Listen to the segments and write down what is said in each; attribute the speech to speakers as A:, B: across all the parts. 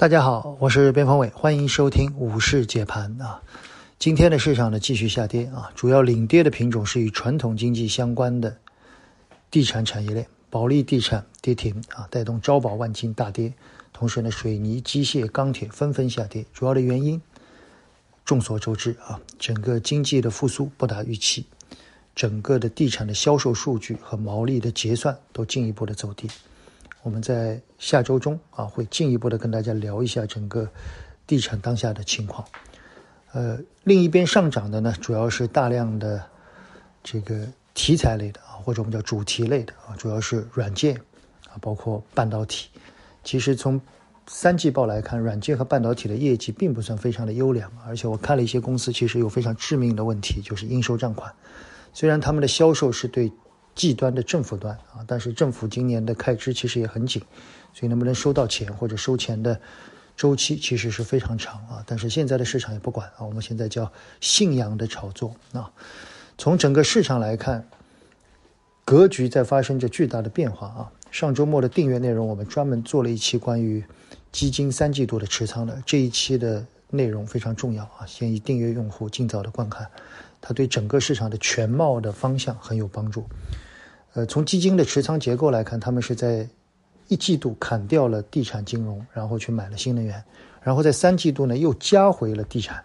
A: 大家好，我是边锋伟，欢迎收听股市解盘啊。今天的市场呢继续下跌啊，主要领跌的品种是与传统经济相关的地产产业链，保利地产跌停啊，带动招宝万金大跌。同时呢，水泥、机械、钢铁纷纷下跌。主要的原因众所周知啊，整个经济的复苏不达预期，整个的地产的销售数据和毛利的结算都进一步的走低。我们在下周中啊，会进一步的跟大家聊一下整个地产当下的情况。呃，另一边上涨的呢，主要是大量的这个题材类的啊，或者我们叫主题类的啊，主要是软件啊，包括半导体。其实从三季报来看，软件和半导体的业绩并不算非常的优良，而且我看了一些公司，其实有非常致命的问题，就是应收账款。虽然他们的销售是对。G 端的政府端啊，但是政府今年的开支其实也很紧，所以能不能收到钱或者收钱的周期其实是非常长啊。但是现在的市场也不管啊，我们现在叫信仰的炒作啊。从整个市场来看，格局在发生着巨大的变化啊。上周末的订阅内容，我们专门做了一期关于基金三季度的持仓的这一期的内容非常重要啊，建议订阅用户尽早的观看。它对整个市场的全貌的方向很有帮助。呃，从基金的持仓结构来看，他们是在一季度砍掉了地产金融，然后去买了新能源，然后在三季度呢又加回了地产。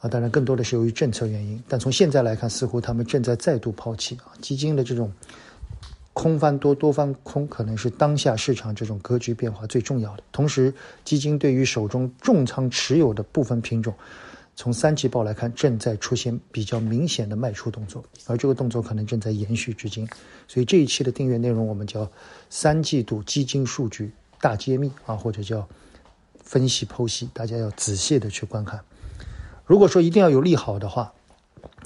A: 啊，当然更多的是由于政策原因。但从现在来看，似乎他们正在再度抛弃啊基金的这种空翻多多翻空，可能是当下市场这种格局变化最重要的。同时，基金对于手中重仓持有的部分品种。从三季报来看，正在出现比较明显的卖出动作，而这个动作可能正在延续至今。所以这一期的订阅内容，我们叫三季度基金数据大揭秘啊，或者叫分析剖析，大家要仔细的去观看。如果说一定要有利好的话，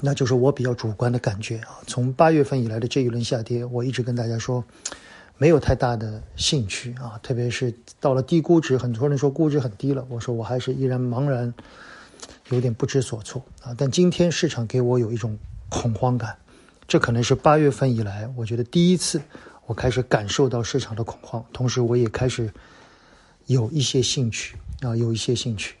A: 那就是我比较主观的感觉啊。从八月份以来的这一轮下跌，我一直跟大家说，没有太大的兴趣啊，特别是到了低估值，很多人说估值很低了，我说我还是依然茫然。有点不知所措啊！但今天市场给我有一种恐慌感，这可能是八月份以来我觉得第一次我开始感受到市场的恐慌，同时我也开始有一些兴趣啊，有一些兴趣。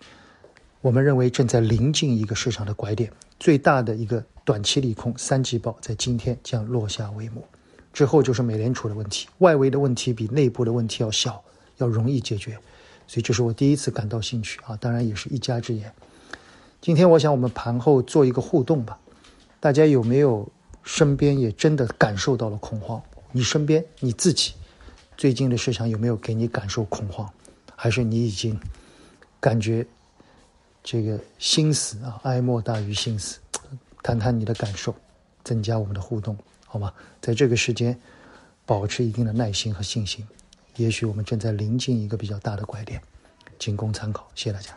A: 我们认为正在临近一个市场的拐点，最大的一个短期利空三季报在今天将落下帷幕，之后就是美联储的问题，外围的问题比内部的问题要小，要容易解决，所以这是我第一次感到兴趣啊！当然也是一家之言。今天我想我们盘后做一个互动吧，大家有没有身边也真的感受到了恐慌？你身边你自己最近的市场有没有给你感受恐慌？还是你已经感觉这个心死啊？哀莫大于心死，谈谈你的感受，增加我们的互动，好吗？在这个时间保持一定的耐心和信心，也许我们正在临近一个比较大的拐点，仅供参考。谢谢大家。